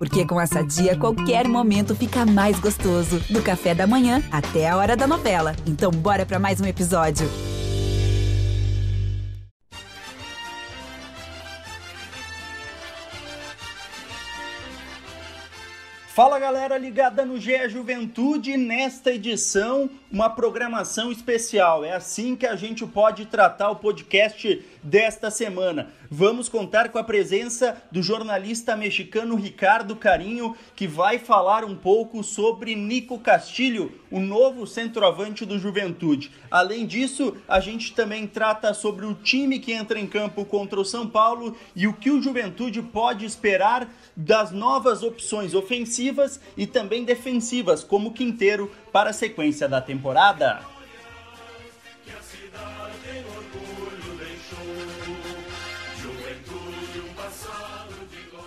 Porque com essa dia, qualquer momento fica mais gostoso. Do café da manhã até a hora da novela. Então, bora para mais um episódio. Fala galera ligada no GE Juventude, nesta edição, uma programação especial. É assim que a gente pode tratar o podcast desta semana. Vamos contar com a presença do jornalista mexicano Ricardo Carinho, que vai falar um pouco sobre Nico Castilho, o novo centroavante do Juventude. Além disso, a gente também trata sobre o time que entra em campo contra o São Paulo e o que o Juventude pode esperar das novas opções ofensivas e também defensivas, como Quinteiro, para a sequência da temporada.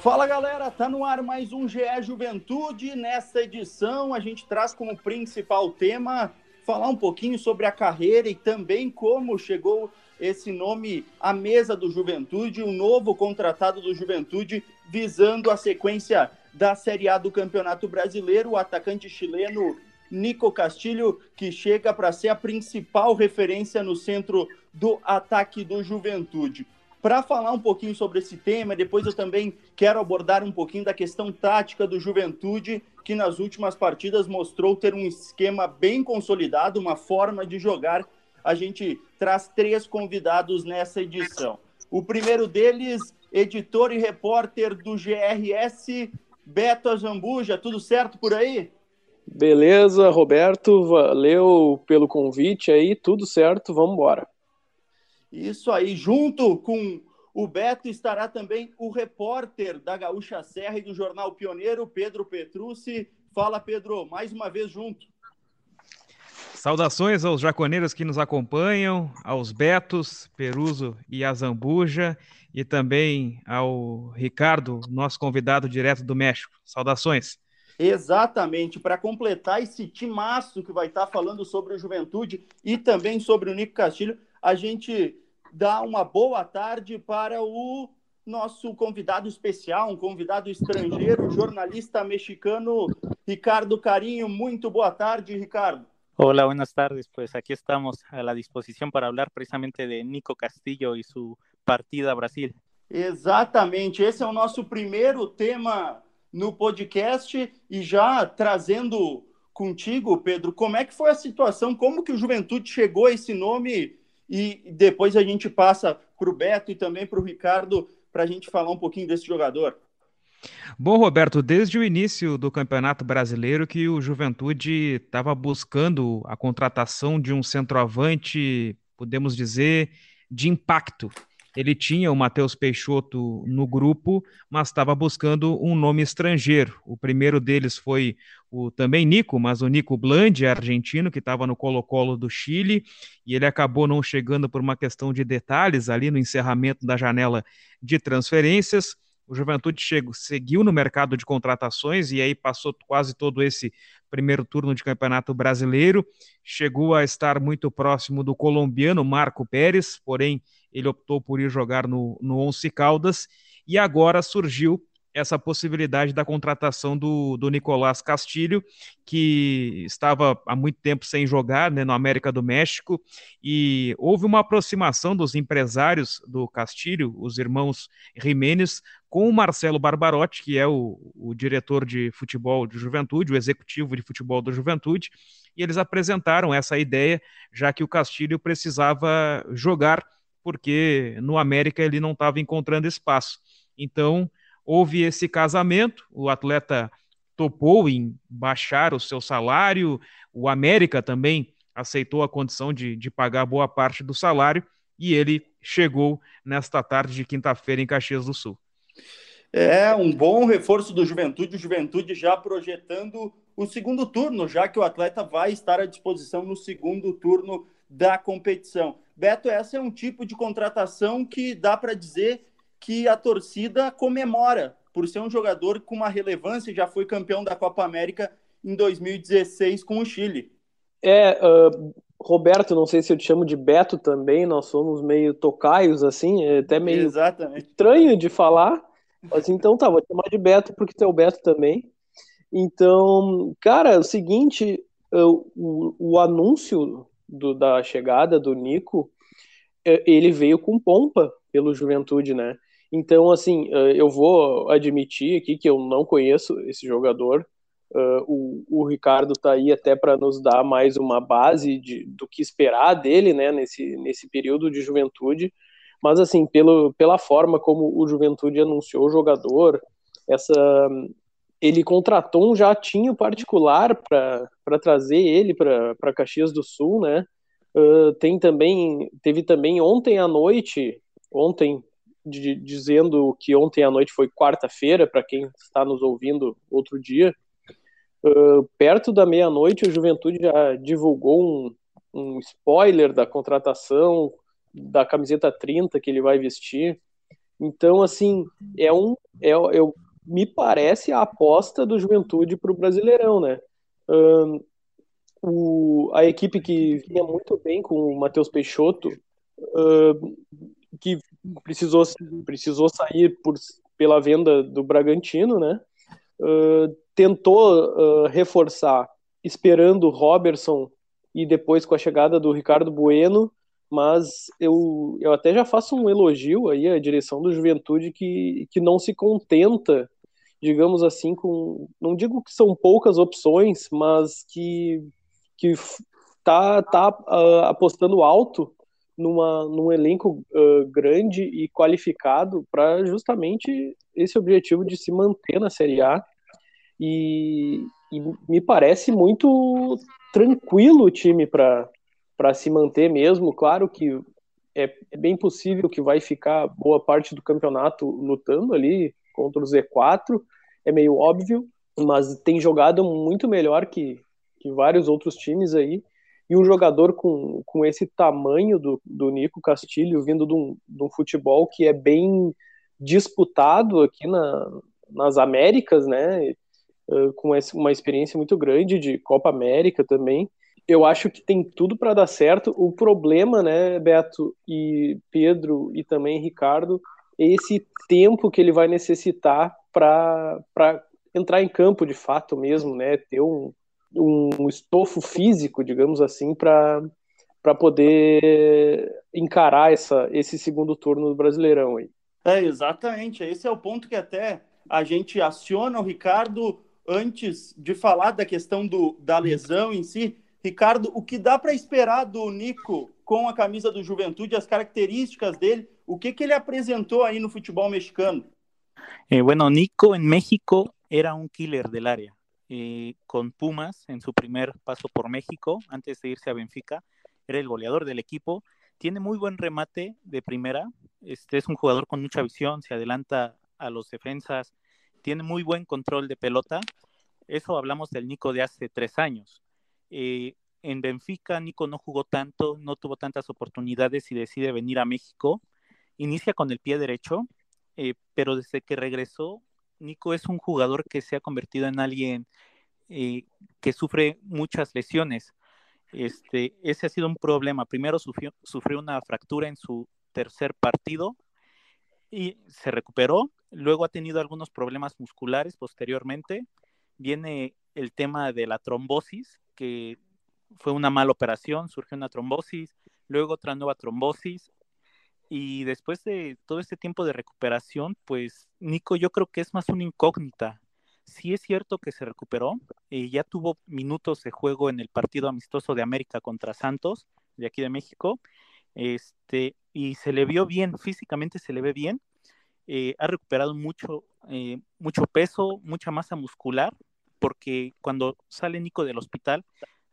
Fala galera, tá no ar mais um GE Juventude. Nesta edição a gente traz como principal tema falar um pouquinho sobre a carreira e também como chegou esse nome à mesa do Juventude, o um novo contratado do Juventude visando a sequência da Série A do Campeonato Brasileiro, o atacante chileno Nico Castilho, que chega para ser a principal referência no centro do ataque do Juventude. Para falar um pouquinho sobre esse tema, depois eu também quero abordar um pouquinho da questão tática do Juventude, que nas últimas partidas mostrou ter um esquema bem consolidado, uma forma de jogar. A gente traz três convidados nessa edição. O primeiro deles, editor e repórter do GRS, Beto Azambuja. Tudo certo por aí? Beleza, Roberto. Valeu pelo convite aí. Tudo certo, vamos embora. Isso aí, junto com o Beto estará também o repórter da Gaúcha Serra e do Jornal Pioneiro, Pedro Petrucci. Fala, Pedro, mais uma vez junto. Saudações aos jaconeiros que nos acompanham, aos Betos, Peruso e Azambuja, e também ao Ricardo, nosso convidado direto do México. Saudações. Exatamente, para completar esse timaço que vai estar falando sobre o Juventude e também sobre o Nico Castilho, a gente dar uma boa tarde para o nosso convidado especial, um convidado estrangeiro, jornalista mexicano Ricardo Carinho. Muito boa tarde, Ricardo. Hola, buenas tardes. Pues aquí estamos a la disposición para hablar precisamente de Nico Castillo y su partida a Brasil. Exatamente, esse é o nosso primeiro tema no podcast e já trazendo contigo, Pedro, como é que foi a situação, como que o Juventude chegou a esse nome e depois a gente passa para o Beto e também para o Ricardo para a gente falar um pouquinho desse jogador. Bom, Roberto, desde o início do Campeonato Brasileiro que o Juventude estava buscando a contratação de um centroavante, podemos dizer, de impacto. Ele tinha o Matheus Peixoto no grupo, mas estava buscando um nome estrangeiro. O primeiro deles foi o também Nico, mas o Nico Blandi, argentino, que estava no Colo-Colo do Chile, e ele acabou não chegando por uma questão de detalhes ali no encerramento da janela de transferências. O Juventude chegou, seguiu no mercado de contratações e aí passou quase todo esse primeiro turno de Campeonato Brasileiro. Chegou a estar muito próximo do colombiano Marco Pérez, porém ele optou por ir jogar no, no Once Caldas e agora surgiu essa possibilidade da contratação do, do Nicolás Castilho, que estava há muito tempo sem jogar né, no América do México, e houve uma aproximação dos empresários do Castilho, os irmãos Jiménez, com o Marcelo Barbarotti, que é o, o diretor de futebol de juventude, o executivo de futebol da juventude, e eles apresentaram essa ideia, já que o Castilho precisava jogar porque no América ele não estava encontrando espaço. Então, houve esse casamento, o atleta topou em baixar o seu salário, o América também aceitou a condição de, de pagar boa parte do salário e ele chegou nesta tarde de quinta-feira em Caxias do Sul. É um bom reforço do Juventude, o Juventude já projetando o segundo turno, já que o atleta vai estar à disposição no segundo turno da competição. Beto, essa é um tipo de contratação que dá para dizer que a torcida comemora por ser um jogador com uma relevância, já foi campeão da Copa América em 2016 com o Chile. É, uh, Roberto, não sei se eu te chamo de Beto também, nós somos meio tocaios assim, é até meio Exatamente. estranho de falar. Mas então tá, vou te chamar de Beto porque tu é o Beto também. Então, cara, é o seguinte, o, o anúncio do, da chegada do Nico, é, ele veio com pompa pelo Juventude, né? Então, assim, é, eu vou admitir aqui que eu não conheço esse jogador. O, o Ricardo tá aí até para nos dar mais uma base de, do que esperar dele, né, nesse, nesse período de juventude. Mas, assim, pelo, pela forma como o Juventude anunciou o jogador, essa, ele contratou um jatinho particular para trazer ele para Caxias do Sul, né? Uh, tem também, teve também ontem à noite, ontem, de, dizendo que ontem à noite foi quarta-feira, para quem está nos ouvindo outro dia, uh, perto da meia-noite, o Juventude já divulgou um, um spoiler da contratação da camiseta 30 que ele vai vestir. Então, assim, é um. É, eu, me parece a aposta do Juventude para o Brasileirão, né? Um, o, a equipe que vinha muito bem com o Matheus Peixoto, uh, que precisou, precisou sair por, pela venda do Bragantino, né? Uh, tentou uh, reforçar esperando o Robertson e depois com a chegada do Ricardo Bueno, mas eu, eu até já faço um elogio aí à direção do Juventude que, que não se contenta digamos assim, com. Não digo que são poucas opções, mas que, que tá, tá uh, apostando alto numa, num elenco uh, grande e qualificado para justamente esse objetivo de se manter na Série A. E, e me parece muito tranquilo o time para se manter mesmo. Claro que é, é, bem possível que vai ficar boa parte do campeonato lutando ali contra o Z4, é meio óbvio, mas tem jogado muito melhor que, que vários outros times aí. E um jogador com, com esse tamanho do, do Nico Castilho, vindo de um, de um futebol que é bem disputado aqui na, nas Américas, né? Com uma experiência muito grande de Copa América também. Eu acho que tem tudo para dar certo. O problema, né, Beto e Pedro e também Ricardo, esse tempo que ele vai necessitar para entrar em campo de fato mesmo, né? Ter um, um estofo físico, digamos assim, para poder encarar essa, esse segundo turno do Brasileirão aí. É, exatamente. Esse é o ponto que até a gente aciona o Ricardo antes de falar da questão do, da lesão em si. Ricardo, o que dá para esperar do Nico com a camisa do Juventude, as características dele, o que, que ele apresentou aí no futebol mexicano? Eh, bueno, Nico en México era un killer del área. Eh, con Pumas en su primer paso por México, antes de irse a Benfica, era el goleador del equipo. Tiene muy buen remate de primera. Este es un jugador con mucha visión, se adelanta a los defensas, tiene muy buen control de pelota. Eso hablamos del Nico de hace tres años. Eh, en Benfica, Nico no jugó tanto, no tuvo tantas oportunidades y decide venir a México. Inicia con el pie derecho, eh, pero desde que regresó, Nico es un jugador que se ha convertido en alguien eh, que sufre muchas lesiones. Este, ese ha sido un problema. Primero sufrió, sufrió una fractura en su tercer partido y se recuperó. Luego ha tenido algunos problemas musculares posteriormente. Viene el tema de la trombosis, que fue una mala operación, surgió una trombosis, luego otra nueva trombosis y después de todo este tiempo de recuperación, pues Nico yo creo que es más una incógnita. Sí es cierto que se recuperó, y ya tuvo minutos de juego en el partido amistoso de América contra Santos, de aquí de México, este, y se le vio bien, físicamente se le ve bien, eh, ha recuperado mucho, eh, mucho peso, mucha masa muscular, porque cuando sale Nico del hospital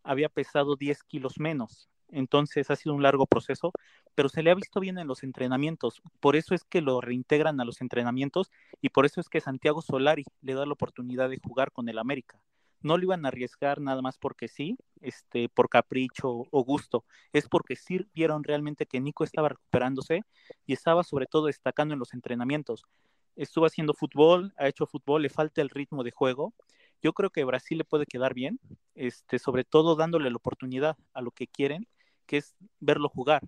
había pesado 10 kilos menos, entonces ha sido un largo proceso, pero se le ha visto bien en los entrenamientos. Por eso es que lo reintegran a los entrenamientos y por eso es que Santiago Solari le da la oportunidad de jugar con el América. No lo iban a arriesgar nada más porque sí, este, por capricho o gusto. Es porque sí vieron realmente que Nico estaba recuperándose y estaba sobre todo destacando en los entrenamientos. Estuvo haciendo fútbol, ha hecho fútbol, le falta el ritmo de juego. Yo creo que Brasil le puede quedar bien, este, sobre todo dándole la oportunidad a lo que quieren que es verlo jugar.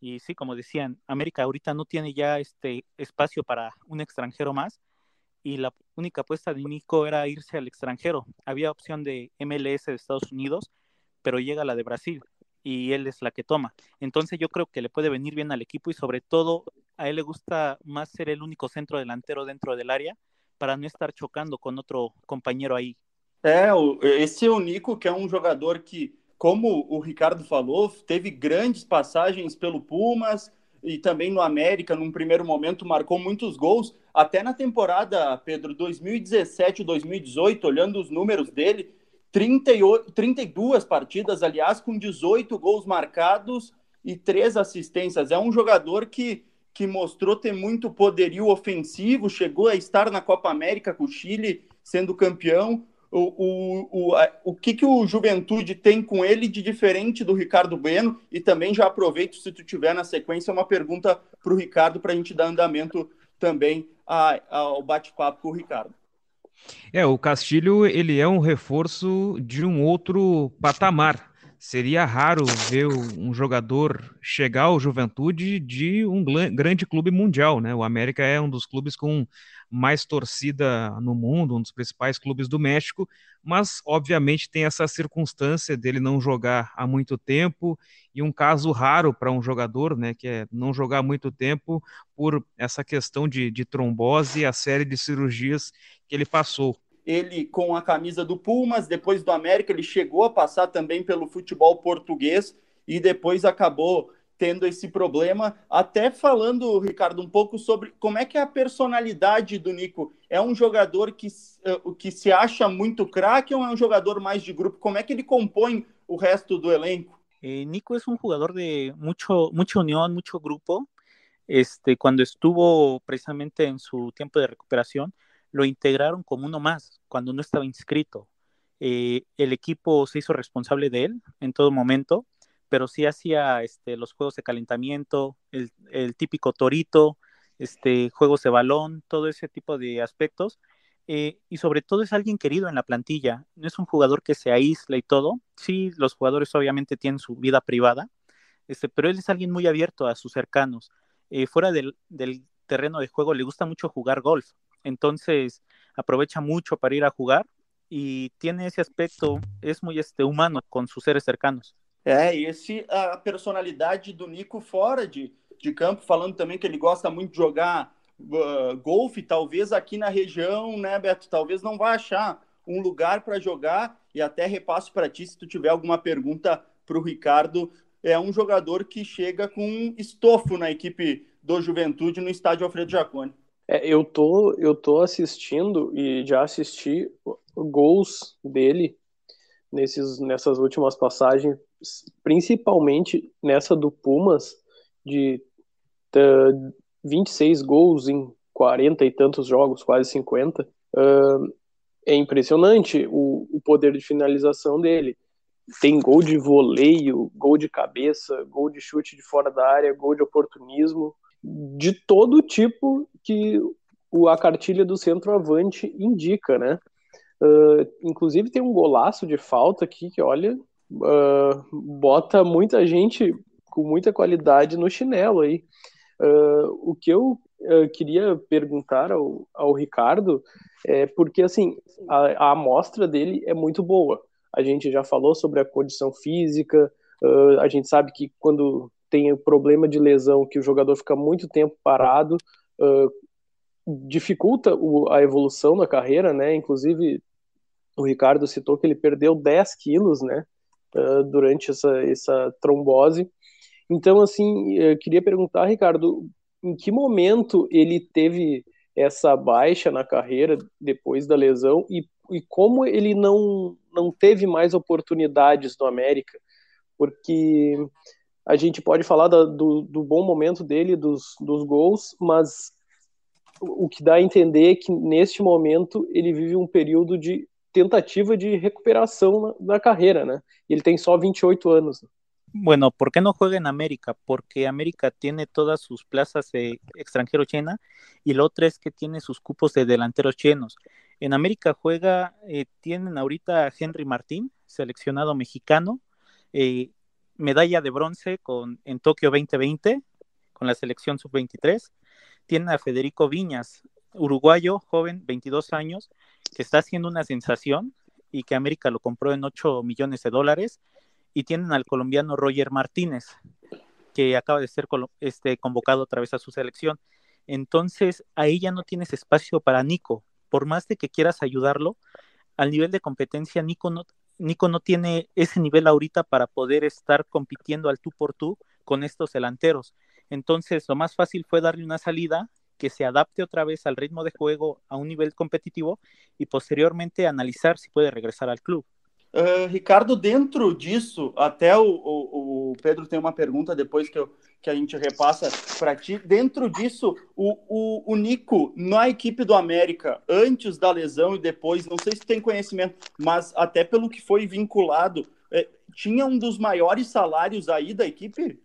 Y sí, como decían, América ahorita no tiene ya este espacio para un extranjero más. y la única apuesta de Nico era irse al extranjero. Había opción de MLS de Estados Unidos, pero llega la de Brasil y él es la que toma. Entonces yo creo que le puede venir bien al equipo y sobre todo a él le gusta más ser el único centro delantero dentro del área para não estar chocando com outro companheiro aí. É, esse é o Nico, que é um jogador que, como o Ricardo falou, teve grandes passagens pelo Pumas e também no América, num primeiro momento, marcou muitos gols. Até na temporada, Pedro, 2017-2018, olhando os números dele, 38, 32 partidas, aliás, com 18 gols marcados e três assistências. É um jogador que que mostrou ter muito poderio ofensivo, chegou a estar na Copa América com o Chile, sendo campeão. O, o, o, a, o que, que o Juventude tem com ele de diferente do Ricardo Bueno? E também já aproveito, se tu tiver na sequência, uma pergunta para o Ricardo para a gente dar andamento também a, ao bate-papo com o Ricardo. É, o Castilho ele é um reforço de um outro patamar. Seria raro ver um jogador chegar ao Juventude de um grande clube mundial, né? O América é um dos clubes com mais torcida no mundo, um dos principais clubes do México, mas obviamente tem essa circunstância dele não jogar há muito tempo e um caso raro para um jogador, né, que é não jogar há muito tempo por essa questão de, de trombose e a série de cirurgias que ele passou ele com a camisa do Pumas, depois do América, ele chegou a passar também pelo futebol português e depois acabou tendo esse problema. Até falando, Ricardo, um pouco sobre como é que é a personalidade do Nico. É um jogador que, eh, que se acha muito craque ou é um jogador mais de grupo? Como é que ele compõe o resto do elenco? Eh, Nico é um jogador de muito, muita união, muito grupo. Este, quando estuvo precisamente em seu tempo de recuperação, lo integraron como uno más cuando no estaba inscrito. Eh, el equipo se hizo responsable de él en todo momento, pero sí hacía este, los juegos de calentamiento, el, típico torito, este, juegos de balón, todo ese tipo de aspectos. Eh, y sobre todo es alguien querido en la plantilla, no es un jugador que se aísla y todo. Sí, los jugadores obviamente tienen su vida privada, este, pero él es alguien muy abierto a sus cercanos. Eh, fuera del, del terreno de juego le gusta mucho jugar golf, entonces aprovecha mucho para ir a jugar e tiene esse aspecto, é muito este, humano com seus seres cercanos. É, esse, a personalidade do Nico fora de, de campo, falando também que ele gosta muito de jogar uh, golfe, talvez aqui na região, né, Beto, talvez não vá achar um lugar para jogar, e até repasso para ti, se tu tiver alguma pergunta para o Ricardo, é um jogador que chega com estofo na equipe do Juventude no estádio Alfredo Jaconi. É, eu tô eu tô assistindo e já assisti gols dele nesses nessas últimas passagens, principalmente nessa do Pumas de uh, 26 gols em 40 e tantos jogos, quase 50. Uh, é impressionante o, o poder de finalização dele. Tem gol de voleio, gol de cabeça, gol de chute de fora da área, gol de oportunismo de todo tipo que a cartilha do centroavante indica, né? Uh, inclusive tem um golaço de falta aqui que, olha, uh, bota muita gente com muita qualidade no chinelo aí. Uh, o que eu queria perguntar ao, ao, Ricardo é porque, assim, a, a amostra dele é muito boa. A gente já falou sobre a condição física, a gente sabe que quando tem o problema de lesão, que o jogador fica muito tempo parado, uh, dificulta o, a evolução na carreira, né? Inclusive, o Ricardo citou que ele perdeu 10 quilos, né? Uh, durante essa, essa trombose. Então, assim, eu queria perguntar, Ricardo, em que momento ele teve essa baixa na carreira depois da lesão e, e como ele não, não teve mais oportunidades no América? Porque a gente pode falar da, do, do, bom momento dele, dos, dos gols, mas o que dá a entender é que neste momento ele vive um período de tentativa de recuperação na, na carreira, né? Ele tem só 28 anos. Bueno, ¿por qué no juega en América? Porque América tiene todas sus plazas de extranjero llena y lo otro es que tiene sus cupos de delanteros llenos. En América juega, eh, tienen ahorita a Henry Martín, seleccionado mexicano, eh, medalla de bronce con, en Tokio 2020 con la selección sub-23. Tienen a Federico Viñas, uruguayo, joven, 22 años, que está haciendo una sensación y que América lo compró en 8 millones de dólares. Y tienen al colombiano Roger Martínez, que acaba de ser este, convocado otra vez a su selección. Entonces, ahí ya no tienes espacio para Nico. Por más de que quieras ayudarlo, al nivel de competencia, Nico no, Nico no tiene ese nivel ahorita para poder estar compitiendo al tú por tú con estos delanteros. Entonces, lo más fácil fue darle una salida que se adapte otra vez al ritmo de juego a un nivel competitivo y posteriormente analisar si puede regresar al club. Uh, Ricardo, dentro disso, até o, Pedro tem uma pergunta depois que, eu, que a gente repassa para ti. Dentro disso, o, o, o Nico, na equipe do América, antes da lesão e depois, não sei se tem conhecimento, mas até pelo que foi vinculado, eh, tinha um dos maiores salários aí da equipe?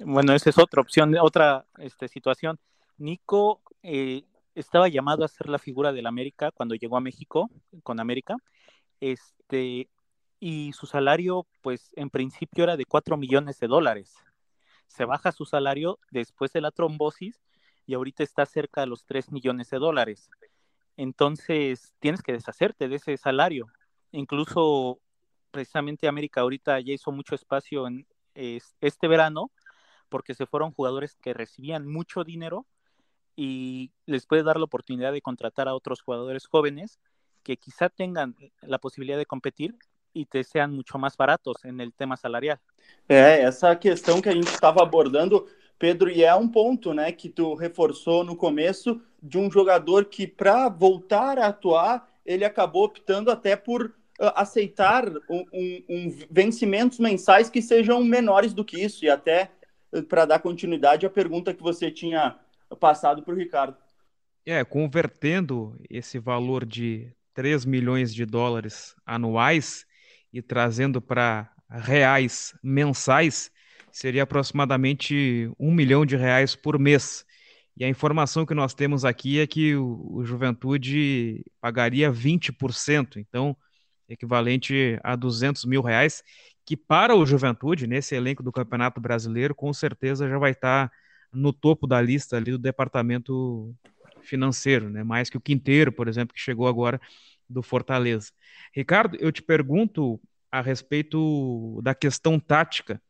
Bueno, esa es otra opción, otra este, situación. Nico eh, estaba llamado a ser la figura del América cuando llegó a México con América. Este, y su salario, pues en principio era de 4 millones de dólares. Se baja su salario después de la trombosis y ahorita está cerca de los 3 millones de dólares. Entonces, tienes que deshacerte de ese salario. Incluso, precisamente América ahorita ya hizo mucho espacio en este verano porque se fueron jugadores que recibían mucho dinero y les puede dar la oportunidad de contratar a otros jugadores jóvenes que quizá tengan la posibilidad de competir e te sejam muito mais baratos no tema salarial. É, essa questão que a gente estava abordando, Pedro, e é um ponto né, que tu reforçou no começo de um jogador que, para voltar a atuar, ele acabou optando até por uh, aceitar um, um, um, vencimentos mensais que sejam menores do que isso, e até uh, para dar continuidade à pergunta que você tinha passado para o Ricardo. É, convertendo esse valor de 3 milhões de dólares anuais, e trazendo para reais mensais, seria aproximadamente um milhão de reais por mês. E a informação que nós temos aqui é que o, o Juventude pagaria 20%, então equivalente a 200 mil reais, que para o Juventude, nesse elenco do Campeonato Brasileiro, com certeza já vai estar no topo da lista ali do departamento financeiro, né? mais que o Quinteiro, por exemplo, que chegou agora do Fortaleza. Ricardo, eu te pergunto a respeito da questão tática.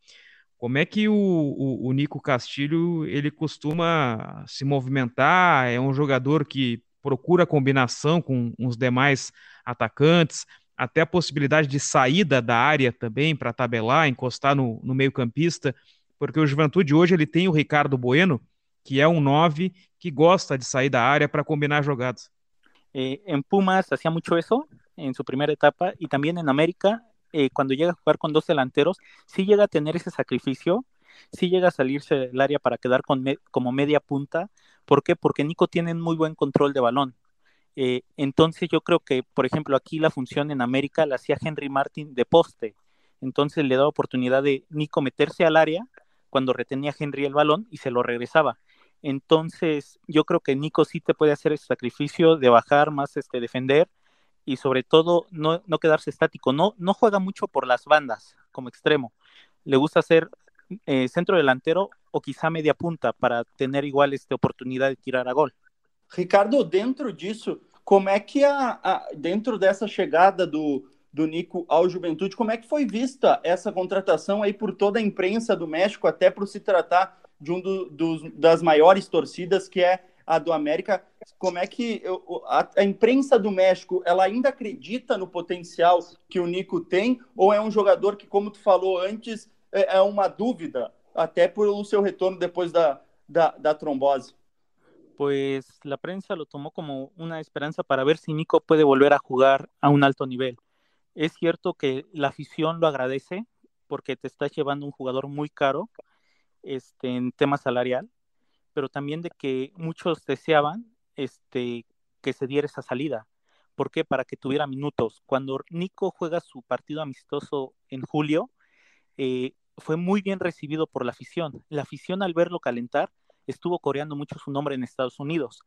Como é que o, o, o, Nico Castilho ele costuma se movimentar? É um jogador que procura combinação com os demais atacantes, até a possibilidade de saída da área também para tabelar, encostar no, no meio-campista, porque o Juventude hoje ele tem o Ricardo Bueno, que é um 9 que gosta de sair da área para combinar jogadas. Eh, en Pumas hacía mucho eso en su primera etapa y también en América, eh, cuando llega a jugar con dos delanteros, sí llega a tener ese sacrificio, sí llega a salirse del área para quedar con como media punta. ¿Por qué? Porque Nico tiene muy buen control de balón. Eh, entonces yo creo que, por ejemplo, aquí la función en América la hacía Henry Martin de poste. Entonces le da oportunidad de Nico meterse al área cuando retenía Henry el balón y se lo regresaba. Entonces, yo creo que Nico sí te puede hacer ese sacrificio de bajar más, este, defender y sobre todo no, no quedarse estático. No, no juega mucho por las bandas como extremo. Le gusta ser eh, centro delantero o quizá media punta para tener igual esta oportunidad de tirar a gol. Ricardo, dentro disso, como é que a, a, dentro dessa chegada do, do Nico ao Juventude, como é que foi vista essa contratação aí por toda a imprensa do México, até por se tratar de um do, dos, das maiores torcidas, que é a do América. Como é que eu, a, a, imprensa do México ela ainda acredita no potencial que o Nico tem, ou é um jogador que, como tu falou antes, é, é uma dúvida, até pelo seu retorno depois da, da, da trombose? Pues la prensa lo tomó como una esperanza para ver si Nico puede volver a jugar a un alto nivel. Es cierto que la afición lo agradece porque te estás llevando un jugador muy caro, este, en tema salarial, pero también de que muchos deseaban este, que se diera esa salida. ¿Por qué? Para que tuviera minutos. Cuando Nico juega su partido amistoso en julio, eh, fue muy bien recibido por la afición. La afición al verlo calentar estuvo coreando mucho su nombre en Estados Unidos.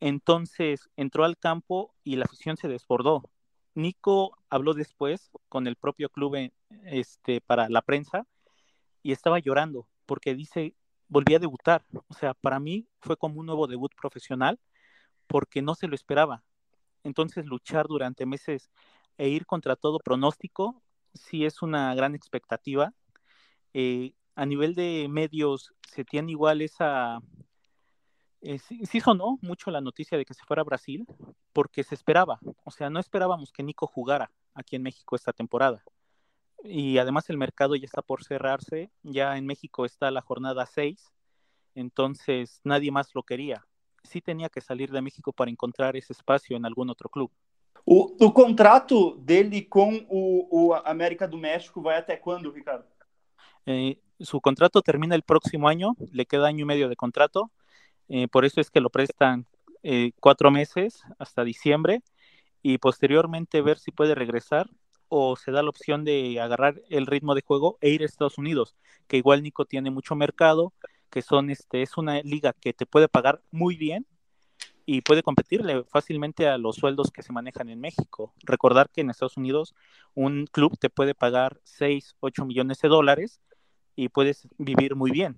Entonces entró al campo y la afición se desbordó. Nico habló después con el propio club eh, este, para la prensa y estaba llorando porque dice, volví a debutar. O sea, para mí fue como un nuevo debut profesional, porque no se lo esperaba. Entonces luchar durante meses e ir contra todo pronóstico sí es una gran expectativa. Eh, a nivel de medios se tiene igual esa... Eh, sí, sonó mucho la noticia de que se fuera a Brasil porque se esperaba, o sea, no esperábamos que Nico jugara aquí en México esta temporada. Y además el mercado ya está por cerrarse, ya en México está la jornada 6, entonces nadie más lo quería. Sí tenía que salir de México para encontrar ese espacio en algún otro club. O, o contrato dele com o, o América do México vai até quando, Ricardo? Eh, su contrato termina el próximo año, le queda año y medio de contrato, eh, por eso es que lo prestan eh, cuatro meses hasta diciembre y posteriormente ver si puede regresar o se da la opción de agarrar el ritmo de juego e ir a Estados Unidos, que igual Nico tiene mucho mercado, que son este es una liga que te puede pagar muy bien y puede competirle fácilmente a los sueldos que se manejan en México. Recordar que en Estados Unidos un club te puede pagar 6, 8 millones de dólares e puedes vivir muito bem.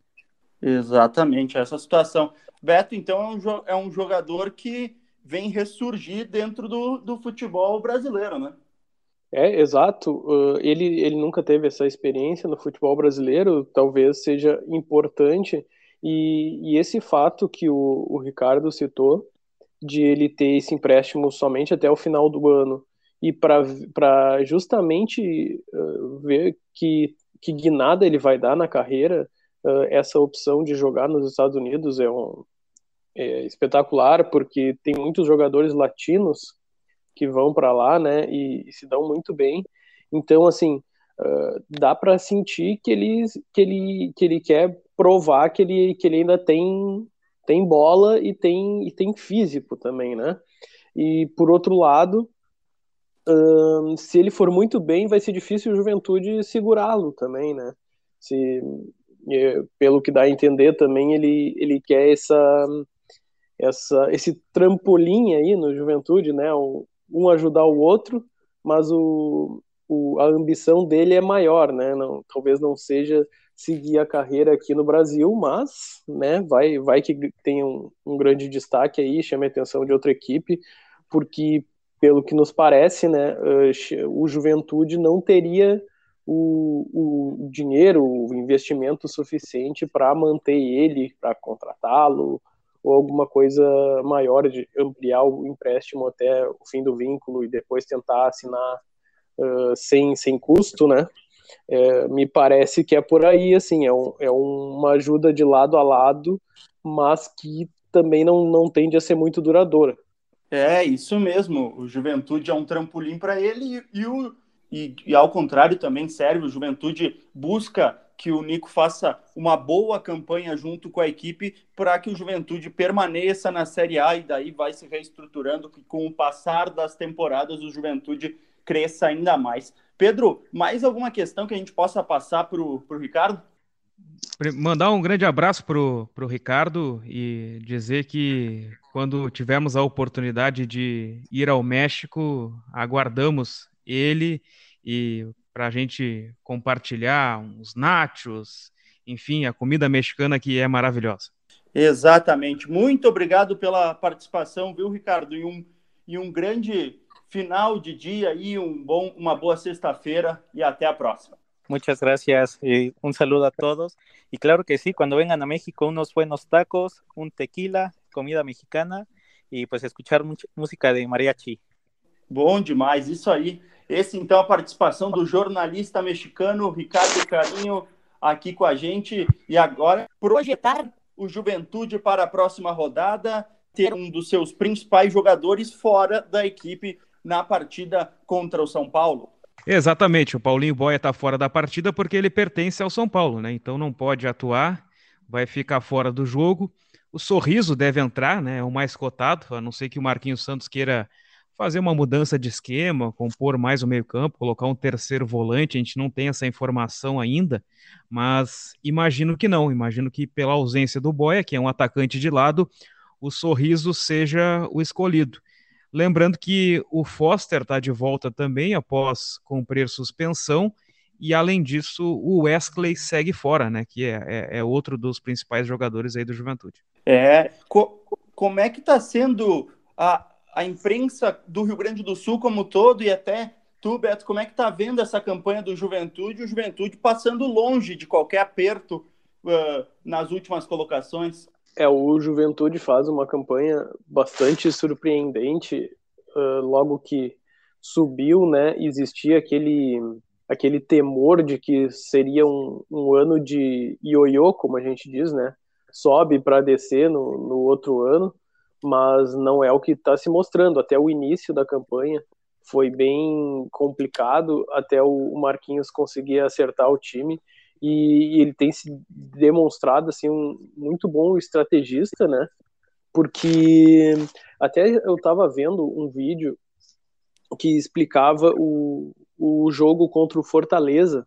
Exatamente, essa situação. Beto, então, é um, é um jogador que vem ressurgir dentro do, do futebol brasileiro? É, exato. Uh, ele, ele nunca teve essa experiência no futebol brasileiro, talvez seja importante. E, e esse fato que o, o Ricardo citou, de ele ter esse empréstimo somente até o final do ano e para justamente uh, ver que, que guinada ele vai dar na carreira, uh, essa opção de jogar nos Estados Unidos é, um, é espetacular, porque tem muitos jogadores latinos que vão para lá, né, e, e, se dão muito bem. Então, assim, uh, dá para sentir que ele, que, ele, que ele quer provar que ele, que ele ainda tem tem bola e tem, e tem físico também, né? E por outro lado, hum, se ele for muito bem, vai ser difícil o Juventude segurá-lo também, né? Se, pelo que dá a entender também, ele, ele quer essa, essa, esse trampolim aí no Juventude, né? Um ajudar o outro, mas o, o, a ambição dele é maior, né? Não, talvez não seja seguir a carreira aqui no Brasil, mas né, vai, vai que tem um, um grande destaque aí, chame a atenção de outra equipe, porque pelo que nos parece, né, eh, o Juventude não teria o, o dinheiro, o investimento suficiente para manter ele, para contratá-lo, ou alguma coisa maior de ampliar o empréstimo até o fim do vínculo e depois tentar assinar uh, sem, sem custo, né? É, me parece que é por aí, assim, é, um, é uma ajuda de lado a lado, mas que também não, não tende a ser muito duradoura. É, isso mesmo. O Juventude é um trampolim para ele e, e, o, e, e, ao contrário também serve. O Juventude busca que o Nico faça uma boa campanha junto com a equipe para que o Juventude permaneça na Série A e daí vai se reestruturando que com o passar das temporadas o Juventude cresça ainda mais. Pedro, mais alguma questão que a gente possa passar para o Ricardo? Mandar um grande abraço para o Ricardo e dizer que quando tivermos a oportunidade de ir ao México, aguardamos ele e para a gente compartilhar uns nachos, enfim, a comida mexicana que é maravilhosa. Exatamente. Muito obrigado pela participação, viu, Ricardo? E um, e um grande final de dia e um bom, uma boa sexta-feira e até a próxima. Muchas gracias y un saludo a todos. Y claro que sí, cuando vengan a México, unos buenos tacos, un tequila, comida mexicana e pues escuchar música de mariachi. Bom demais, isso aí. Esse então a participação do jornalista mexicano Ricardo Carinho aqui com a gente e agora projetar o Juventude para a próxima rodada, ter um dos seus principais jogadores fora da equipe na partida contra o São Paulo. Exatamente, o Paulinho Boia está fora da partida porque ele pertence ao São Paulo, né? Então não pode atuar, vai ficar fora do jogo. O sorriso deve entrar, né? É o mais cotado, a não ser que o Marquinhos Santos queira fazer uma mudança de esquema, compor mais o meio-campo, colocar um terceiro volante. A gente não tem essa informação ainda, mas imagino que não. Imagino que pela ausência do Boia, que é um atacante de lado, o sorriso seja o escolhido. Lembrando que o Foster está de volta também após cumprir suspensão. E além disso, o Wesley segue fora, né? Que é, é, é outro dos principais jogadores aí do Juventude. É. Co como é que está sendo a, a imprensa do Rio Grande do Sul como todo e até tu, Beto, como é que tá vendo essa campanha do Juventude, o Juventude passando longe de qualquer aperto uh, nas últimas colocações? É, o Juventude faz uma campanha bastante surpreendente, uh, logo que subiu, né, existia aquele aquele temor de que seria um, um ano de ioiô, como a gente diz, né, sobe para descer no, no outro ano, mas não é o que está se mostrando. Até o início da campanha foi bem complicado, até o Marquinhos conseguir acertar o time, e, ele tem se demonstrado assim um muito bom estrategista, né? Porque até eu estava vendo um vídeo que explicava o, o jogo contra o Fortaleza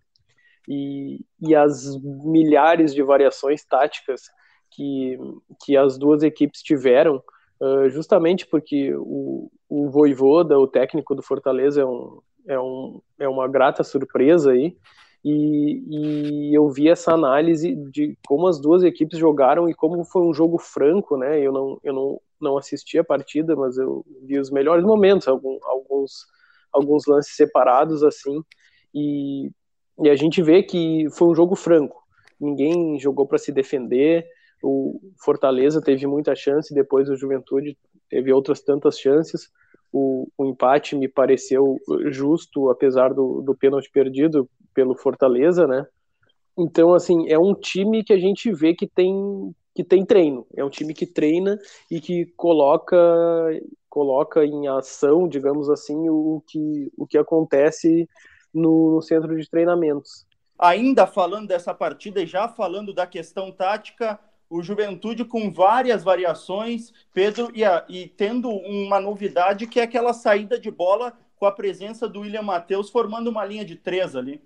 e, e as milhares de variações táticas que, que as duas equipes tiveram, uh, justamente porque o, o Voivoda, o técnico do Fortaleza, é, um, é, um, é uma grata surpresa aí, e, e, eu vi essa análise de como as duas equipes jogaram e como foi um jogo franco, né? Eu não, eu não, não assisti a partida, mas eu vi os melhores momentos, algum, alguns, alguns lances separados assim, e, e a gente vê que foi um jogo franco. Ninguém jogou para se defender, o Fortaleza teve muita chance, depois o Juventude teve outras tantas chances. O, o empate me pareceu justo, apesar do, do pênalti perdido pelo Fortaleza, né? Então, assim, é um time que a gente vê que tem, que tem treino. É um time que treina e que coloca, coloca em ação, digamos assim, o que, o que acontece no, no centro de treinamentos. Ainda falando dessa partida e já falando da questão tática, o Juventude com várias variações, Pedro, e, a, e, tendo uma novidade que é aquela saída de bola com a presença do William Matheus formando uma linha de três ali.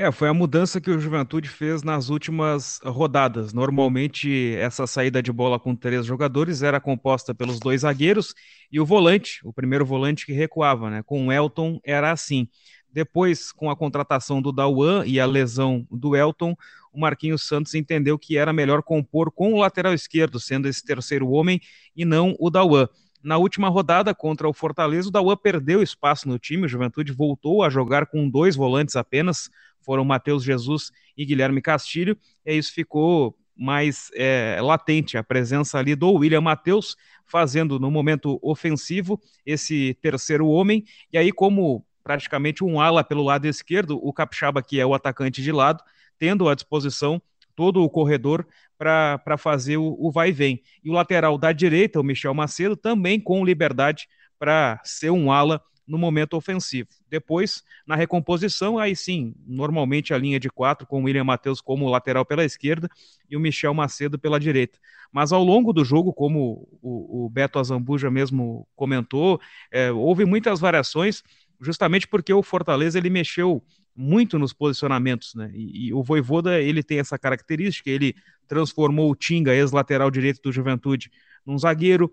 É, foi a mudança que o Juventude fez nas últimas rodadas. Normalmente, essa saída de bola com três jogadores era composta pelos dois zagueiros e o volante, o primeiro volante que recuava, né? Com o Elton era assim. Depois, com a contratação do Dauan e a lesão do Elton, o Marquinhos Santos entendeu que era melhor compor com o lateral esquerdo, sendo esse terceiro homem, e não o Dauan. Na última rodada contra o Fortaleza, o Dauan perdeu espaço no time, o Juventude voltou a jogar com dois volantes apenas, foram Matheus Jesus e Guilherme Castilho, e isso ficou mais é, latente, a presença ali do William Matheus, fazendo no momento ofensivo esse terceiro homem, e aí como praticamente um ala pelo lado esquerdo, o Capixaba, que é o atacante de lado, tendo à disposição todo o corredor para fazer o, o vai e vem. E o lateral da direita, o Michel Macedo, também com liberdade para ser um ala no momento ofensivo. Depois, na recomposição, aí sim, normalmente a linha de quatro, com o William Matheus como lateral pela esquerda e o Michel Macedo pela direita. Mas ao longo do jogo, como o, o Beto Azambuja mesmo comentou, é, houve muitas variações justamente porque o Fortaleza ele mexeu muito nos posicionamentos, né? E, e, o Voivoda ele tem essa característica, ele transformou o Tinga, ex-lateral direito do Juventude, num zagueiro,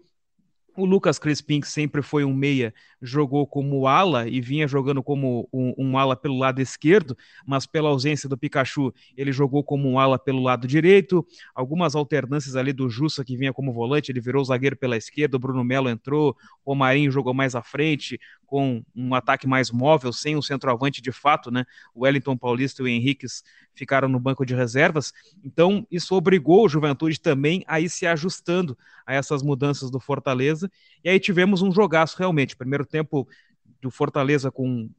o Lucas Crispim, que sempre foi um meia, jogou como ala e vinha jogando como um, um, ala pelo lado esquerdo, mas pela ausência do Pikachu, ele jogou como um ala pelo lado direito. Algumas alternâncias ali do Jussa, que vinha como volante, ele virou zagueiro pela esquerda, o Bruno Melo entrou, o Marinho jogou mais à frente, com um ataque mais móvel, sem um centroavante de fato, né? O Wellington Paulista e o Henriques ficaram no banco de reservas. Então, isso obrigou o Juventude também a ir se ajustando a essas mudanças do Fortaleza. E aí tivemos um jogaço realmente. Primeiro tempo do Fortaleza com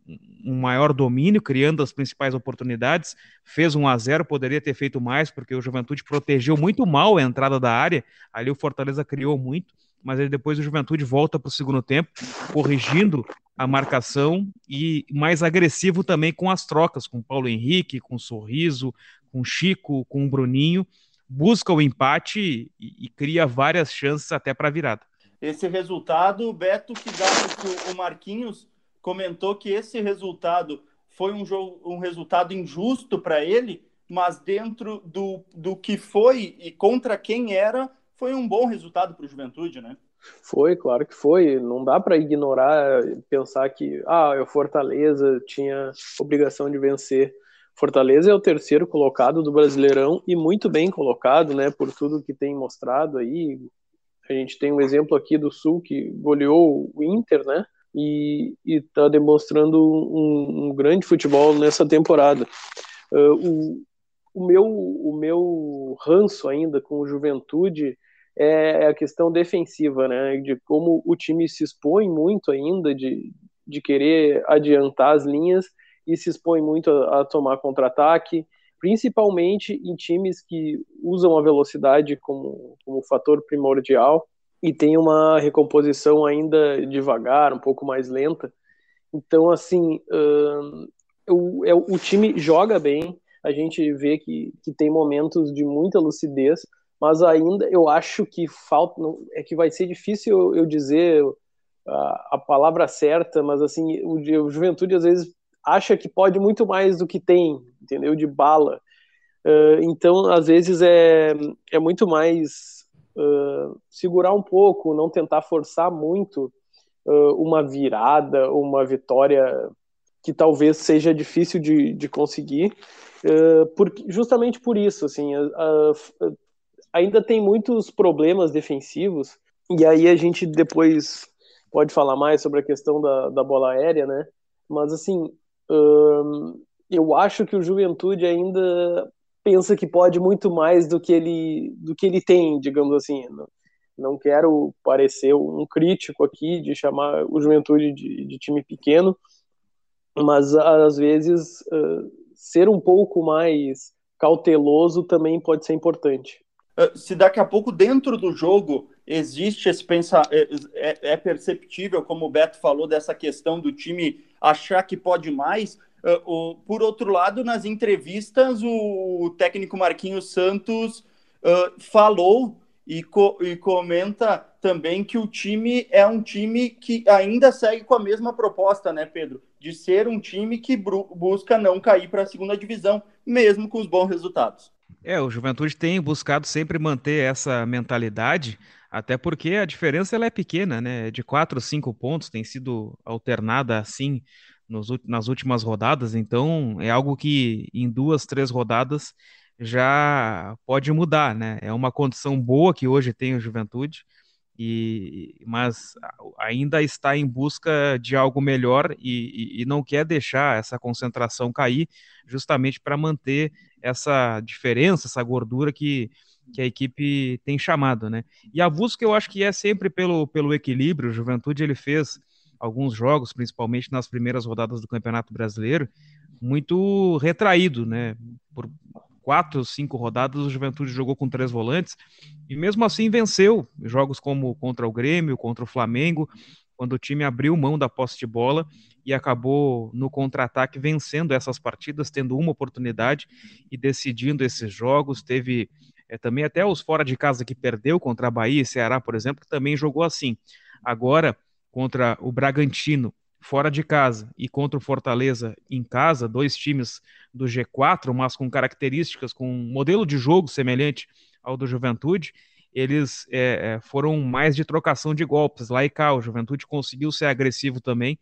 um maior domínio, criando as principais oportunidades, fez um a 0, poderia ter feito mais, porque o Juventude protegeu muito mal a entrada da área. Ali o Fortaleza criou muito mas aí depois o Juventude volta para o segundo tempo, corrigindo a marcação e mais agressivo também com as trocas, com Paulo Henrique, com Sorriso, com Chico, com o Bruninho, busca o empate e, e cria várias chances até para a virada. Esse resultado, Beto que dá o Marquinhos comentou que esse resultado foi um, jogo, um resultado injusto para ele, mas dentro do, do que foi e contra quem era, foi um bom resultado para o Juventude, né? Foi, claro que foi. Não dá para ignorar, pensar que ah, o Fortaleza tinha obrigação de vencer. Fortaleza é o terceiro colocado do Brasileirão e muito bem colocado, né? Por tudo que tem mostrado aí, A gente tem um exemplo aqui do Sul que goleou o Inter, né? E está demonstrando um, um, grande futebol nessa temporada. Uh, o, o, meu, o meu ranço ainda com o Juventude é a questão defensiva, né? De como o time se expõe muito ainda, de, de querer adiantar as linhas e se expõe muito a, a tomar contra-ataque, principalmente em times que usam a velocidade como, como fator primordial e tem uma recomposição ainda devagar, um pouco mais lenta. Então, assim, uh, o, é, o time joga bem, a gente vê que, que tem momentos de muita lucidez, mas ainda eu acho que falta, é que vai ser difícil eu, dizer a, a, palavra certa, mas assim, o, Juventude às vezes acha que pode muito mais do que tem, entendeu? De bala. Uh, então, às vezes, é, é muito mais uh, segurar um pouco, não tentar forçar muito uma virada, uma vitória que talvez seja difícil de, de conseguir, justamente por isso, assim, ainda tem muitos problemas defensivos, e aí a gente depois pode falar mais sobre a questão da, da bola aérea, né? Mas, assim, eu acho que o Juventude ainda pensa que pode muito mais do que ele do que ele tem, digamos assim. Não, não quero parecer um crítico aqui de chamar o Juventude de, de time pequeno, mas às vezes uh, ser um pouco mais cauteloso também pode ser importante. Se daqui a pouco dentro do jogo existe esse pensamento, é, é, é perceptível, como o Beto falou, dessa questão do time achar que pode mais. Uh, por outro lado, nas entrevistas, o, técnico Marquinhos Santos uh, falou e, co e, comenta também que o time é um time que ainda segue com a mesma proposta, né, Pedro? De ser um time que busca não cair para a segunda divisão, mesmo com os bons resultados. É, o Juventude tem buscado sempre manter essa mentalidade, até porque a diferença ela é pequena, né? De quatro, cinco pontos, tem sido alternada assim nos, nas últimas rodadas, então é algo que em duas, três rodadas já pode mudar, né? É uma condição boa que hoje tem o Juventude, e, mas ainda está em busca de algo melhor e, e, e não quer deixar essa concentração cair, justamente para manter essa diferença, essa gordura que, que a equipe tem chamado, né? E a busca eu acho que é sempre pelo, pelo equilíbrio. O Juventude ele fez alguns jogos, principalmente nas primeiras rodadas do Campeonato Brasileiro, muito retraído, né? Por quatro, cinco rodadas, o Juventude jogou com três volantes e mesmo assim venceu jogos como contra o Grêmio, contra o Flamengo, quando o time abriu mão da posse de bola e acabou no contra-ataque vencendo essas partidas, tendo uma oportunidade e decidindo esses jogos. Teve é, também até os fora de casa que perdeu contra a Bahia e Ceará, por exemplo, que também jogou assim. Agora, contra o Bragantino fora de casa e contra o Fortaleza em casa, dois times do G4, mas com características, com um modelo de jogo semelhante ao do Juventude, eles é, é, foram mais de trocação de golpes lá e cá. O Juventude conseguiu ser agressivo também.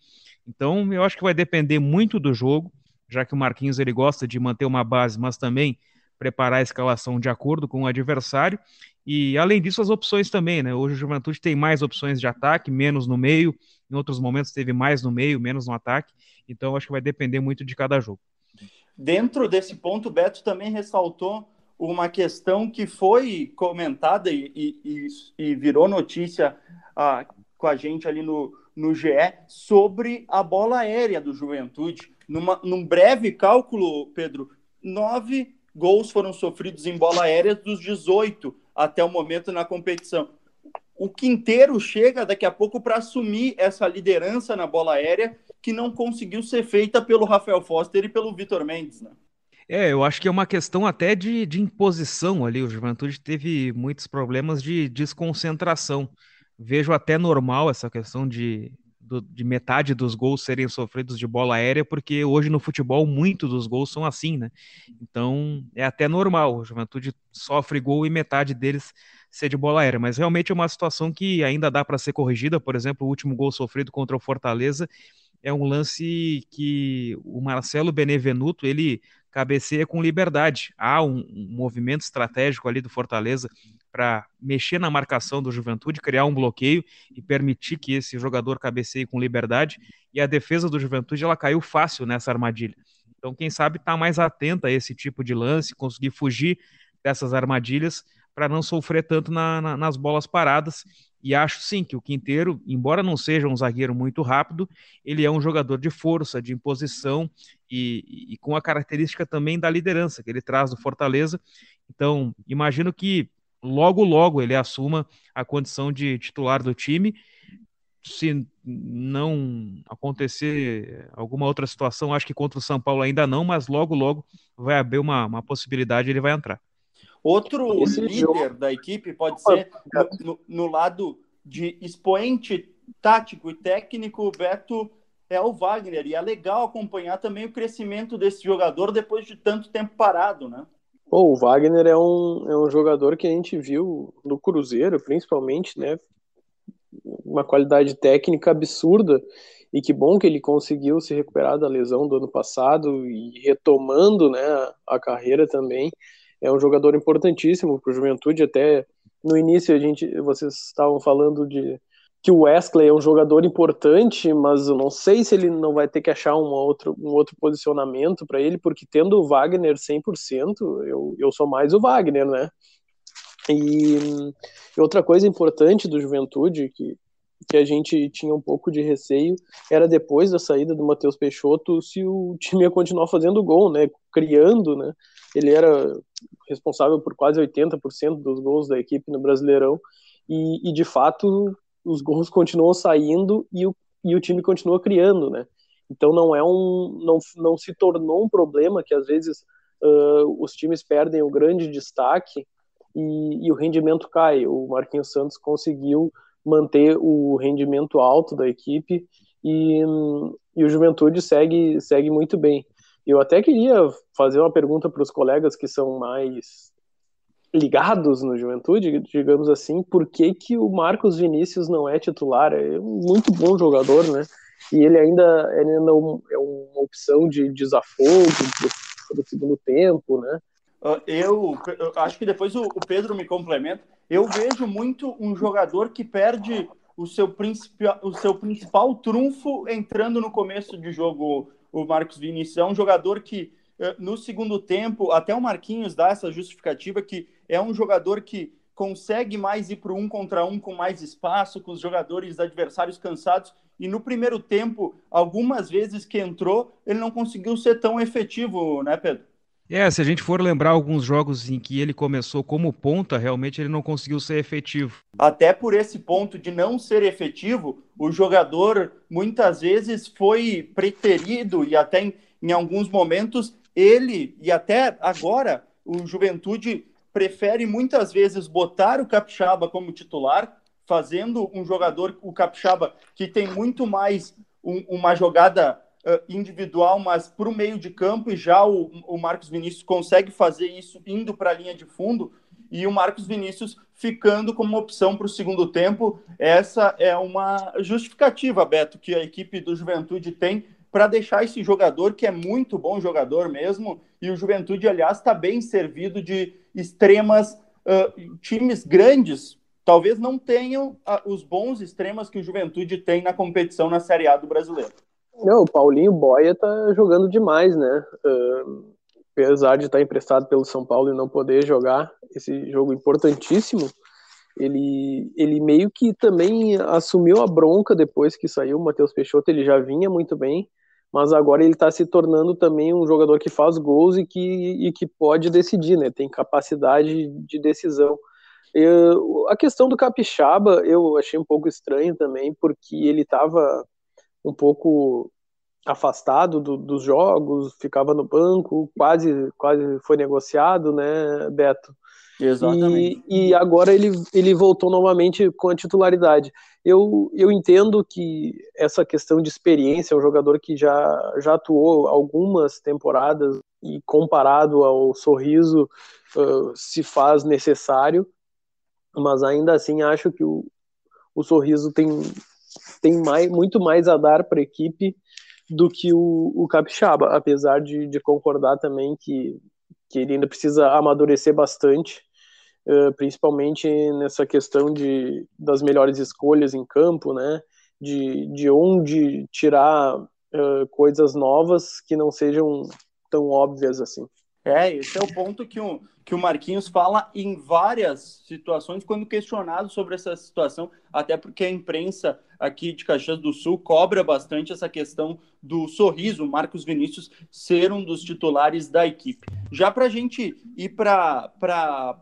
Então, eu acho que vai depender muito do jogo, já que o Marquinhos ele gosta de manter uma base, mas também preparar a escalação de acordo com o adversário. E além disso, as opções também, né? Hoje o Juventude tem mais opções de ataque, menos no meio. Em outros momentos teve mais no meio, menos no ataque. Então acho que vai depender muito de cada jogo. Dentro desse ponto, o Beto também ressaltou uma questão que foi comentada e, e, e virou notícia ah, com a gente ali no, no GE sobre a bola aérea do Juventude. Numa, num breve cálculo, Pedro, nove gols foram sofridos em bola aérea dos 18 até o momento na competição. O Quinteiro chega daqui a pouco para assumir essa liderança na bola aérea que não conseguiu ser feita pelo Rafael Foster e pelo Vitor Mendes, né? É, eu acho que é uma questão até de, de imposição ali. O Juventude teve muitos problemas de desconcentração. Vejo até normal essa questão de do, de metade dos gols serem sofridos de bola aérea, porque hoje no futebol muitos dos gols são assim, né? Então é até normal, o Juventude sofre gol e metade deles ser de bola aérea, mas realmente é uma situação que ainda dá para ser corrigida. Por exemplo, o último gol sofrido contra o Fortaleza, é um lance que o Marcelo Benevenuto, ele cabeceia com liberdade. Há um, um movimento estratégico ali do Fortaleza para mexer na marcação do Juventude, criar um bloqueio e permitir que esse jogador cabeceie com liberdade. E a defesa do Juventude ela caiu fácil nessa armadilha. Então, quem sabe está mais atenta a esse tipo de lance, conseguir fugir dessas armadilhas para não sofrer tanto na, na, nas bolas paradas. E acho sim que o Quinteiro, embora não seja um zagueiro muito rápido, ele é um jogador de força, de imposição e, e, com a característica também da liderança que ele traz do Fortaleza. Então, imagino que logo, logo ele assuma a condição de titular do time. Se não acontecer alguma outra situação, acho que contra o São Paulo ainda não, mas logo, logo vai haver uma, uma possibilidade ele vai entrar. Outro Esse líder jogo... da equipe pode ser no, no, lado de expoente tático e técnico, o Beto é o Wagner. E é legal acompanhar também o crescimento desse jogador depois de tanto tempo parado, né? Pô, o Wagner é um, é um jogador que a gente viu no Cruzeiro, principalmente, né? Uma qualidade técnica absurda. E que bom que ele conseguiu se recuperar da lesão do ano passado e retomando né, a carreira também é um jogador importantíssimo para o Juventude. Até no início a gente, vocês estavam falando de que o Wesley é um jogador importante, mas eu não sei se ele não vai ter que achar um outro, um outro posicionamento para ele, porque tendo o Wagner 100%, eu, eu sou mais o Wagner, né? E, e outra coisa importante do Juventude, que, que a gente tinha um pouco de receio, era depois da saída do Matheus Peixoto, se o time ia continuar fazendo gol, né? Criando, né? Ele era responsável por quase 80% dos gols da equipe no Brasileirão, e, e, de fato os gols continuam saindo e o, e o time continua criando, né? Então não é um, não, não se tornou um problema que às vezes uh, os times perdem o grande destaque e, e, o rendimento cai. O Marquinhos Santos conseguiu manter o rendimento alto da equipe e, e o Juventude segue, segue muito bem. Eu até queria fazer uma pergunta para os colegas que são mais ligados no Juventude, digamos assim, por que, que o Marcos Vinícius não é titular? É um muito bom jogador, né? E ele ainda, ele ainda é uma opção de desafogo para o segundo tempo, né? Ah, eu, eu, acho que depois o, Pedro me complementa. Eu vejo muito um jogador que perde o seu, principal, o seu principal trunfo entrando no começo de jogo o Marcos Vinícius. É um jogador que, eh, no segundo tempo, até o Marquinhos dá essa justificativa que é um jogador que consegue mais ir para um contra um com mais espaço, com os jogadores adversários cansados. E no primeiro tempo, algumas vezes que entrou, ele não conseguiu ser tão efetivo, né, Pedro? É, se a gente for lembrar alguns jogos em que ele começou como ponta, realmente ele não conseguiu ser efetivo. Até por esse ponto de não ser efetivo, o jogador muitas vezes foi preterido e até em, em alguns momentos ele e até agora o Juventude prefere muitas vezes botar o Capixaba como titular, fazendo um jogador, o Capixaba, que tem muito mais um, uma jogada uh, individual, mas para o meio de campo, e já o, o Marcos Vinícius consegue fazer isso indo para a linha de fundo, e o Marcos Vinícius ficando como opção para o segundo tempo. Essa é uma justificativa, Beto, que a equipe do Juventude tem para deixar esse jogador, que é muito bom jogador mesmo, e o Juventude, aliás, está bem servido de extremas, uh, times grandes, talvez não tenham os bons extremas que o Juventude tem na competição na Série A do Brasileiro. Não, o Paulinho Boia tá jogando demais, né? Uh, apesar de estar emprestado pelo São Paulo e não poder jogar esse jogo importantíssimo, ele, ele meio que também assumiu a bronca depois que saiu o Matheus Peixoto, ele já vinha muito bem, mas agora ele está se tornando também um jogador que faz gols e que, e que pode decidir, né? Tem capacidade de decisão. Eu, a questão do Capixaba eu achei um pouco estranho também, porque ele estava um pouco afastado do, dos jogos, ficava no banco, quase quase foi negociado, né, Beto? Exatamente. E, e, agora ele, ele voltou novamente com a titularidade. Eu, eu entendo que essa questão de experiência, é um jogador que já, já atuou algumas temporadas e comparado ao sorriso uh, se faz necessário, mas ainda assim acho que o, o sorriso tem, tem mais, muito mais a dar para a equipe do que o, o Capixaba, apesar de, de concordar também que, que ele ainda precisa amadurecer bastante, uh, principalmente nessa questão de, das melhores escolhas em campo, né? De, de onde tirar uh, coisas novas que não sejam tão óbvias assim. É, esse é o ponto que o, que o Marquinhos fala em várias situações quando questionado sobre essa situação, até porque a imprensa aqui de Caxias do Sul cobra bastante essa questão do sorriso, Marcos Vinícius ser um dos titulares da equipe. Já para a gente ir para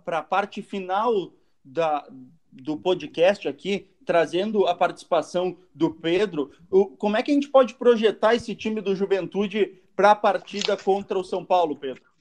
a parte final da, do podcast aqui, trazendo a participação do Pedro, o, como é que a gente pode projetar esse time do Juventude para a partida contra o São Paulo, Pedro?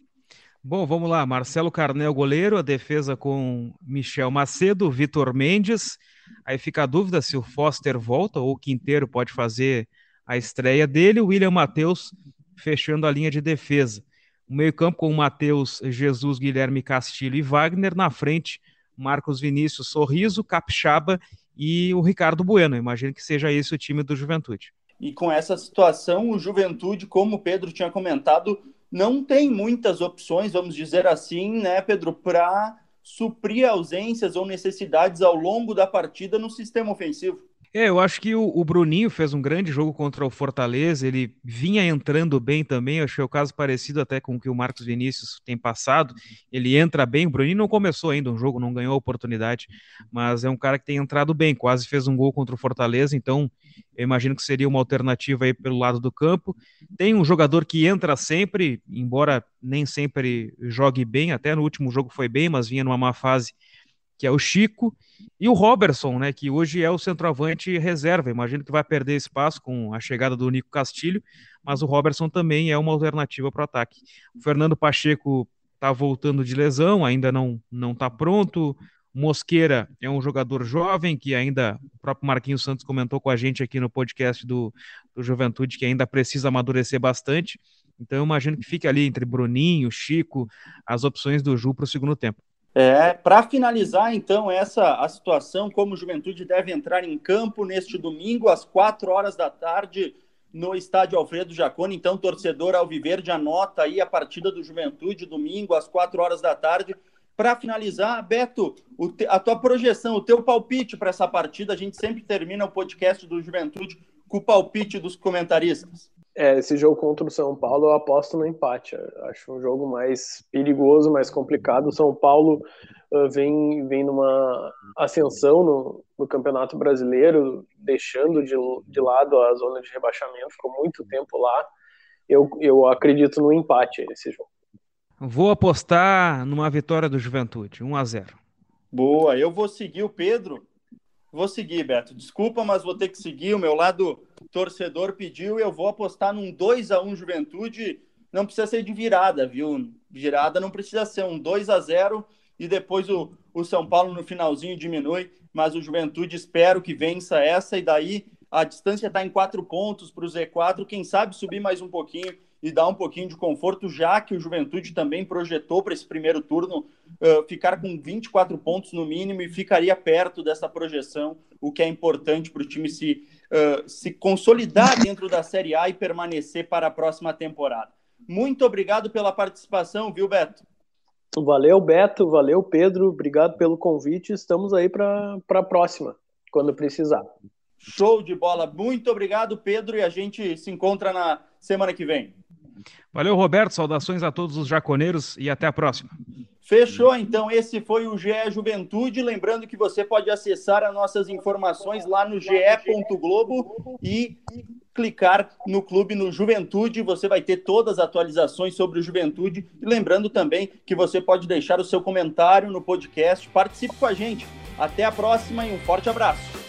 Bom, vamos lá. Marcelo Carnel, goleiro, a defesa com Michel Macedo, Vitor Mendes. Aí fica a dúvida se o Foster volta ou o Quinteiro pode fazer a estreia dele. William Matheus fechando a linha de defesa. O meio-campo com Matheus, Jesus, Guilherme Castilho e Wagner. Na frente, Marcos Vinícius, Sorriso, Capixaba e o Ricardo Bueno. Imagino que seja esse o time do Juventude. E com essa situação, o Juventude, como o Pedro tinha comentado, não tem muitas opções, vamos dizer assim, né, Pedro, para suprir ausências ou necessidades ao longo da partida no sistema ofensivo. É, eu acho que o, o, Bruninho fez um grande jogo contra o Fortaleza, ele vinha entrando bem também, eu achei o caso parecido até com o que o Marcos Vinícius tem passado, ele entra bem, o Bruninho não começou ainda um jogo, não ganhou a oportunidade, mas é um cara que tem entrado bem, quase fez um gol contra o Fortaleza, então eu imagino que seria uma alternativa aí pelo lado do campo. Tem um jogador que entra sempre, embora nem sempre jogue bem, até no último jogo foi bem, mas vinha numa má fase, que é o Chico, e o Robertson, né, que hoje é o centroavante reserva. Imagino que vai perder espaço com a chegada do Nico Castilho, mas o Robertson também é uma alternativa para o ataque. O Fernando Pacheco está voltando de lesão, ainda não não está pronto. Mosqueira é um jogador jovem que ainda, o próprio Marquinhos Santos comentou com a gente aqui no podcast do, do Juventude, que ainda precisa amadurecer bastante. Então eu imagino que fique ali entre Bruninho, Chico, as opções do Ju para o segundo tempo. É, para finalizar, então, essa a situação, como o Juventude deve entrar em campo neste domingo, às quatro horas da tarde, no estádio Alfredo Jaconi. Então, torcedor Alviverde, anota aí a partida do Juventude, domingo, às quatro horas da tarde. Para finalizar, Beto, te, a tua projeção, o teu palpite para essa partida, a gente sempre termina o podcast do Juventude com o palpite dos comentaristas. É, esse jogo contra o São Paulo eu aposto no empate. Eu acho um jogo mais perigoso, mais complicado. O São Paulo uh, vem, vem numa ascensão no, no Campeonato Brasileiro, deixando de, de lado a zona de rebaixamento, ficou muito tempo lá. Eu, eu acredito no empate nesse jogo. Vou apostar numa vitória do Juventude, 1 a 0. Boa, eu vou seguir o Pedro Vou seguir, Beto. Desculpa, mas vou ter que seguir. O meu lado torcedor pediu e eu vou apostar num 2 a 1 Juventude. Não precisa ser de virada, viu? Virada não precisa ser um 2 a 0 e depois o, o São Paulo no finalzinho diminui, mas o Juventude espero que vença essa e daí a distância está em quatro pontos para o Z4, quem sabe subir mais um pouquinho e dar um pouquinho de conforto, já que o Juventude também projetou para esse primeiro turno uh, ficar com 24 pontos no mínimo e ficaria perto dessa projeção, o que é importante para o time se, uh, se consolidar dentro da Série A e permanecer para a próxima temporada. Muito obrigado pela participação, viu, Beto? Valeu, Beto, valeu, Pedro, obrigado pelo convite. Estamos aí para a próxima, quando precisar. Show de bola. Muito obrigado, Pedro, e a gente se encontra na semana que vem. Valeu, Roberto. Saudações a todos os jaconeiros e até a próxima. Fechou, então. Esse foi o GE Juventude. Lembrando que você pode acessar as nossas informações lá no ge.globo e clicar no clube no Juventude. Você vai ter todas as atualizações sobre o Juventude. E lembrando também que você pode deixar o seu comentário no podcast. Participe com a gente. Até a próxima e um forte abraço.